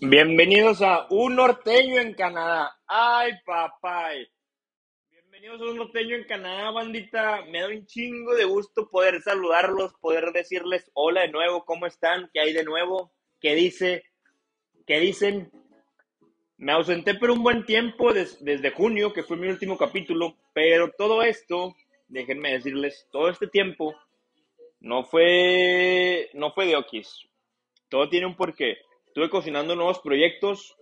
Bienvenidos a Un Norteño en Canadá. Ay, papá. Bienvenidos a Un Norteño en Canadá, bandita. Me da un chingo de gusto poder saludarlos, poder decirles hola de nuevo, ¿cómo están? ¿Qué hay de nuevo? ¿Qué dice? ¿Qué dicen? Me ausenté por un buen tiempo desde junio, que fue mi último capítulo, pero todo esto, déjenme decirles, todo este tiempo no fue no fue de Okis. Todo tiene un porqué. Estuve cocinando nuevos proyectos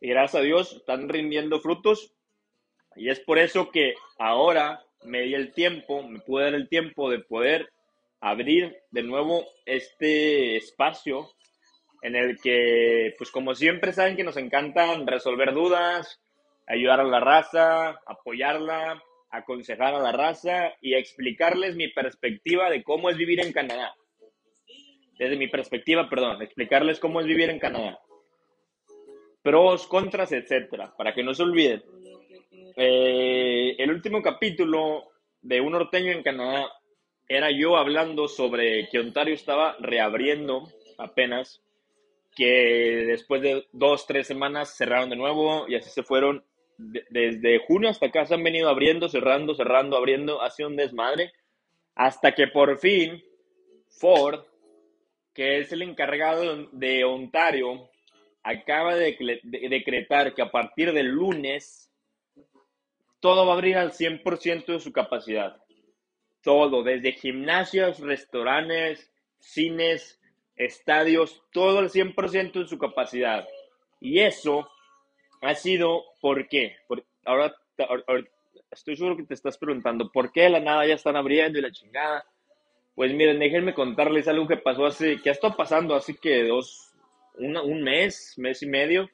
y gracias a Dios están rindiendo frutos. Y es por eso que ahora me di el tiempo, me pude dar el tiempo de poder abrir de nuevo este espacio en el que, pues como siempre saben que nos encantan resolver dudas, ayudar a la raza, apoyarla, aconsejar a la raza y explicarles mi perspectiva de cómo es vivir en Canadá desde mi perspectiva, perdón, explicarles cómo es vivir en Canadá. Pros, contras, etcétera, para que no se olviden. Eh, el último capítulo de Un Norteño en Canadá era yo hablando sobre que Ontario estaba reabriendo apenas, que después de dos, tres semanas cerraron de nuevo y así se fueron. desde junio hasta acá se han venido abriendo, cerrando, cerrando, abriendo, ha un desmadre, hasta que por fin Ford que es el encargado de Ontario, acaba de, decretar que a partir del lunes todo va a abrir al 100% de su capacidad. Todo, desde gimnasios, restaurantes, cines, estadios, todo al 100% de su capacidad. Y eso ha sido, ¿por qué? ahora, ahora, estoy seguro que te estás preguntando, ¿por qué de la nada ya están abriendo y la chingada? Pues miren, déjenme contarles algo que pasó hace, que ha estado pasando así que dos, un mes, mes y medio.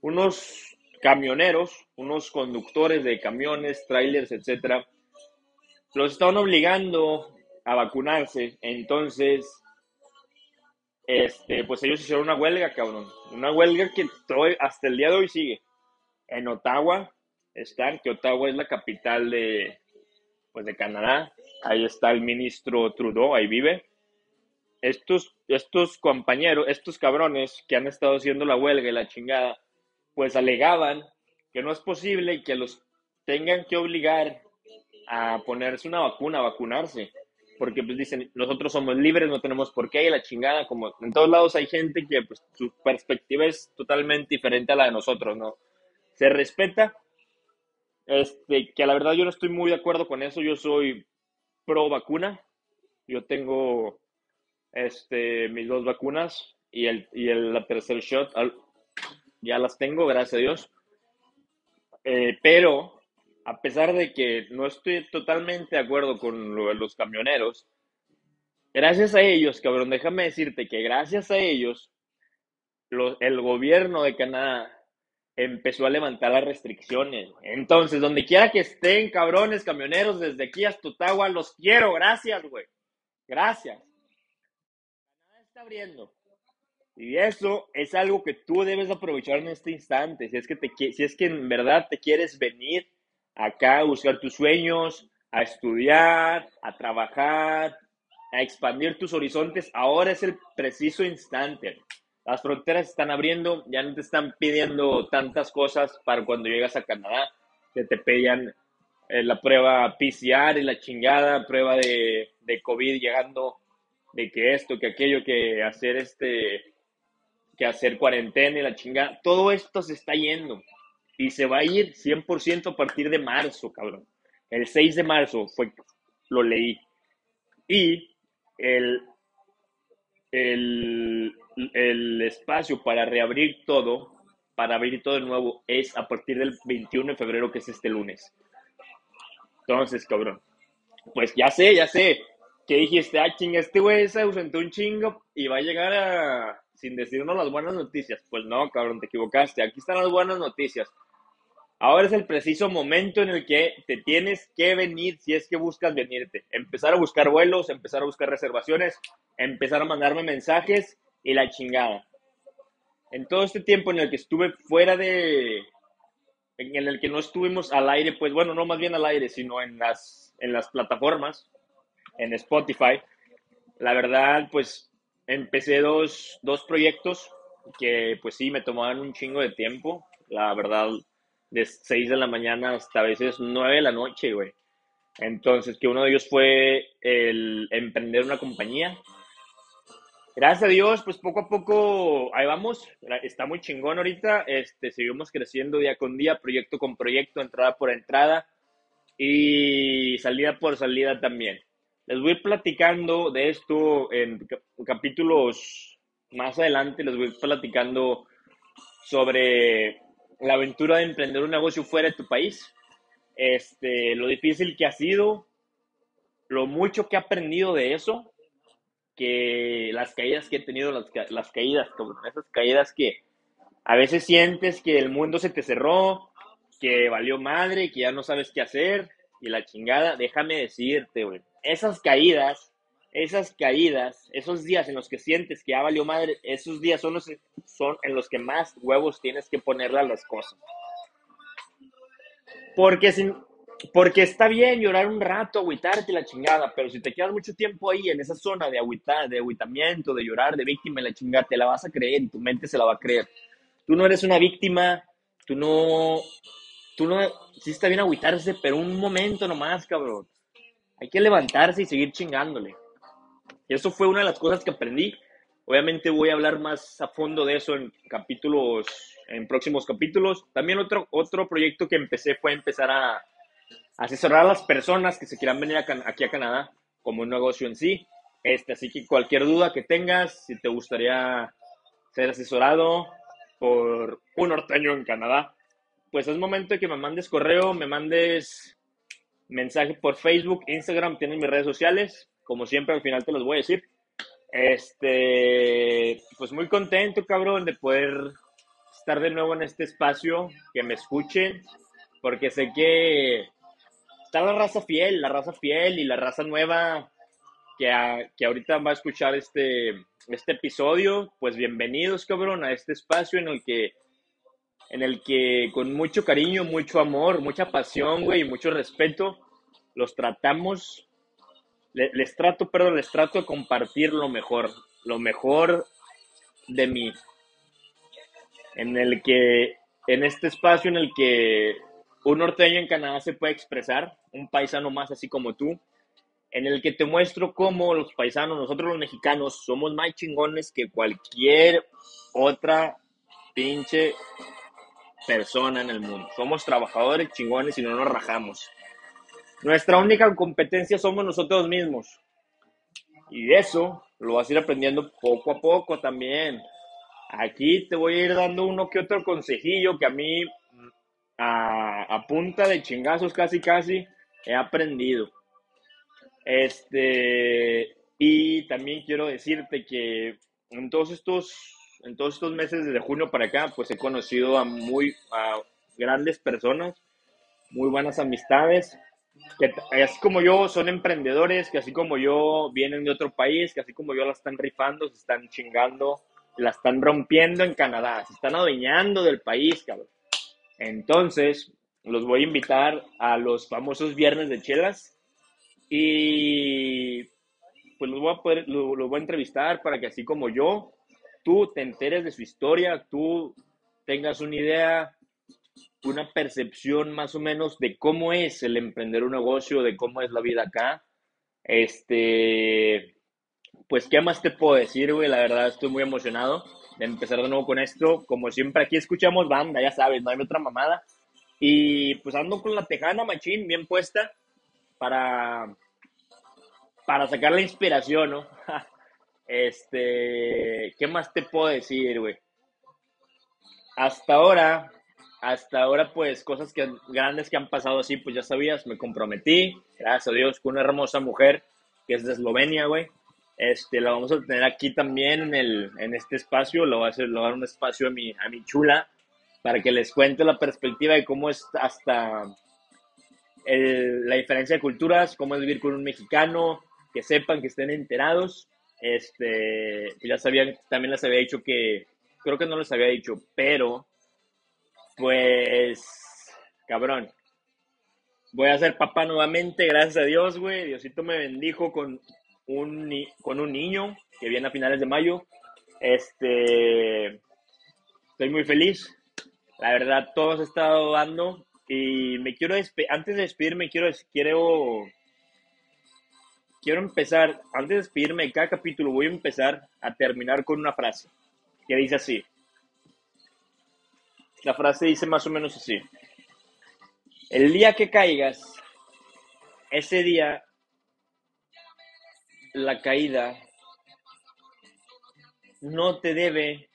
Unos camioneros, unos conductores de camiones, trailers, etcétera, los estaban obligando a vacunarse. Entonces, este, pues ellos hicieron una huelga, cabrón. Una huelga que hasta el día de hoy sigue. En Ottawa están, que Ottawa es la capital de, pues de Canadá. Ahí está el ministro Trudeau, ahí vive. Estos, estos compañeros, estos cabrones que han estado haciendo la huelga y la chingada, pues alegaban que no es posible que los tengan que obligar a ponerse una vacuna, a vacunarse. Porque pues dicen, nosotros somos libres, no tenemos por qué, y la chingada, como en todos lados hay gente que pues, su perspectiva es totalmente diferente a la de nosotros, ¿no? Se respeta, este, que la verdad yo no estoy muy de acuerdo con eso, yo soy pro vacuna, yo tengo este, mis dos vacunas y, el, y el, tercer shot, ya las tengo, gracias a Dios. Eh, pero a pesar de que no estoy totalmente de acuerdo con lo de los camioneros, gracias a ellos, cabrón, déjame decirte que gracias a ellos, el gobierno de Canadá empezó a levantar las restricciones. Entonces, donde quiera que estén, cabrones, camioneros, desde aquí hasta Ottawa, los quiero. Gracias, güey. Gracias. Está abriendo. Y eso es algo que tú debes aprovechar en este instante. Si es que, te, si es que en verdad te quieres venir acá a buscar tus sueños, a estudiar, a trabajar, a expandir tus horizontes, ahora es el preciso instante. Las fronteras están abriendo, ya no te están pidiendo tantas cosas para cuando llegas a Canadá, que te pedían eh, la prueba PCR y la chingada, prueba de, COVID llegando, de que esto, que aquello, que hacer este, que hacer cuarentena y la chingada. Todo esto se está yendo y se va a ir 100% a partir de marzo, cabrón. El 6 de marzo fue, lo leí. Y el, el el espacio para reabrir todo, para abrir todo de nuevo, es a partir del 21 de febrero, que es este lunes. Entonces, cabrón, pues ya sé, ya sé, que dijiste, ah, ching, este güey se ausentó un chingo y va a llegar a, sin decirnos las buenas noticias. Pues no, cabrón, te equivocaste. Aquí están las buenas noticias. Ahora es el preciso momento en el que te tienes que venir si es que buscas venirte. Empezar a buscar vuelos, empezar a buscar reservaciones, empezar a mandarme mensajes y la chingada. En todo este tiempo en el que estuve fuera de, en el que no estuvimos al aire, pues bueno, no más bien al aire, sino en las, en las plataformas, en Spotify, la verdad, pues empecé dos, dos proyectos, que pues sí, me tomaban un chingo de tiempo, la verdad, de 6 de la mañana hasta a veces 9 de la noche, güey. Entonces, que uno de ellos fue el emprender una compañía. Gracias a Dios, pues poco a poco ahí vamos. Está muy chingón ahorita. Este, seguimos creciendo día con día, proyecto con proyecto, entrada por entrada y salida por salida también. Les voy platicando de esto en capítulos más adelante, les voy platicando sobre la aventura de emprender un negocio fuera de tu país, este, lo difícil que ha sido, lo mucho que he aprendido de eso, que las caídas que he tenido, las, las caídas, como esas caídas que a veces sientes que el mundo se te cerró, que valió madre, que ya no sabes qué hacer y la chingada, déjame decirte, güey, esas caídas, esas caídas, esos días en los que sientes que ya valió madre, esos días son, los, son en los que más huevos tienes que ponerle a las cosas. Porque, porque está bien llorar un rato, agüitarte la chingada, pero si te quedas mucho tiempo ahí en esa zona de agüitar, de agüitamiento, de llorar, de víctima la chingada, te la vas a creer tu mente se la va a creer. Tú no eres una víctima, tú no, tú no, sí está bien agüitarse, pero un momento nomás, cabrón. Hay que levantarse y seguir chingándole. Y eso fue una de las cosas que aprendí. Obviamente voy a hablar más a fondo de eso en capítulos, en próximos capítulos. También otro, otro proyecto que empecé fue empezar a asesorar a las personas que se quieran venir aquí a Canadá como un negocio en sí. Este, así que cualquier duda que tengas, si te gustaría ser asesorado por un norteño en Canadá, pues es momento de que me mandes correo, me mandes mensaje por Facebook, Instagram, tienen mis redes sociales. Como siempre, al final te los voy a decir. Este, pues muy contento, cabrón, de poder estar de nuevo en este espacio, que me escuchen, porque sé que está la raza fiel, la raza fiel y la raza nueva que, que ahorita va a escuchar este, este episodio. Pues bienvenidos, cabrón, a este espacio en el que en el que con mucho cariño, mucho amor, mucha pasión, güey, y mucho respeto, los tratamos, les, trato, perdón, les trato de compartir lo mejor, lo mejor de mí, en el que, en este espacio en el que un norteño en Canadá se puede expresar, un paisano más así como tú, en el que te muestro cómo los paisanos, nosotros los mexicanos, somos más chingones que cualquier otra pinche persona en el mundo. Somos trabajadores chingones y no nos rajamos. Nuestra única competencia somos nosotros mismos. Y eso lo vas a ir aprendiendo poco a poco también. Aquí te voy a ir dando uno que otro consejillo que a mí, a, punta de chingazos casi casi, he aprendido. Este, y también quiero decirte que en todos estos en todos estos meses desde junio para acá, pues he conocido a muy a grandes personas, muy buenas amistades, que así como yo son emprendedores, que así como yo vienen de otro país, que así como yo la están rifando, se están chingando, la están rompiendo en Canadá, se están adueñando del país, cabrón. Entonces, los voy a invitar a los famosos viernes de chelas y pues los voy a los voy a entrevistar para que así como yo tú te enteres de su historia, tú tengas una idea, una percepción más o menos de cómo es el emprender un negocio, de cómo es la vida acá. Este, pues, ¿qué más te puedo decir, güey? La verdad, estoy muy emocionado de empezar de nuevo con esto. Como siempre, aquí escuchamos banda, ya sabes, no hay otra mamada. Y pues ando con la tejana machín bien puesta para, para sacar la inspiración, ¿no? Este, ¿qué más te puedo decir, güey? Hasta ahora, hasta ahora, pues, cosas que, grandes que han pasado así, pues ya sabías, me comprometí, gracias a Dios, con una hermosa mujer que es de Eslovenia, güey. Este, la vamos a tener aquí también en, el, en este espacio, lo voy a hacer, lo dar un espacio a mi, a mi chula, para que les cuente la perspectiva de cómo es hasta la diferencia de culturas, cómo es vivir con un mexicano, que sepan, que estén enterados. Este, ya sabían, también les había dicho que, creo que no les había dicho, pero, pues, cabrón, voy a ser papá nuevamente, gracias a Dios, güey. Diosito me bendijo con un, con un niño que viene a finales de mayo. Este, Estoy muy feliz. La verdad, todos he estado dando y me quiero antes de despedirme quiero quiero quiero empezar antes de despedirme de cada capítulo voy a empezar a terminar con una frase que dice así. La frase dice más o menos así. El día que caigas, ese día la caída no te debe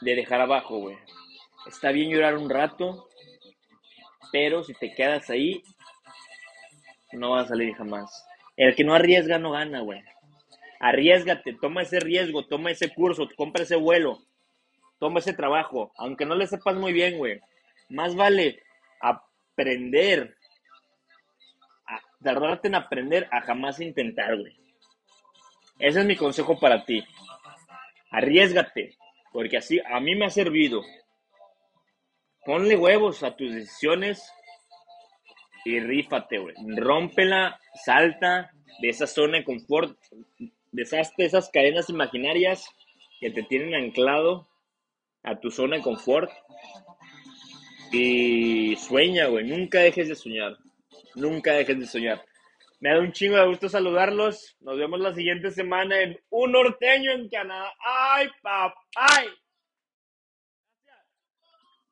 de dejar abajo, güey. Está bien llorar un rato, pero si te quedas ahí, no vas a salir jamás. El que no arriesga no gana, güey. Arriesgate, toma ese riesgo, toma ese curso, compra ese vuelo, toma ese trabajo, aunque no le sepas muy bien, güey. Más vale aprender, a tardarte en aprender a jamás intentar, güey. Ese es mi consejo para ti. Arriesgate, porque así a mí me ha servido. Ponle huevos a tus decisiones y rífate, güey. Rómpela, salta de esa zona de confort, deshazte esas cadenas imaginarias que te tienen anclado a tu zona de confort y sueña, güey. Nunca dejes de soñar. Nunca dejes de soñar. Me da un chingo de gusto saludarlos. Nos vemos la siguiente semana en Un Norteño en Canadá. ¡Ay, papá!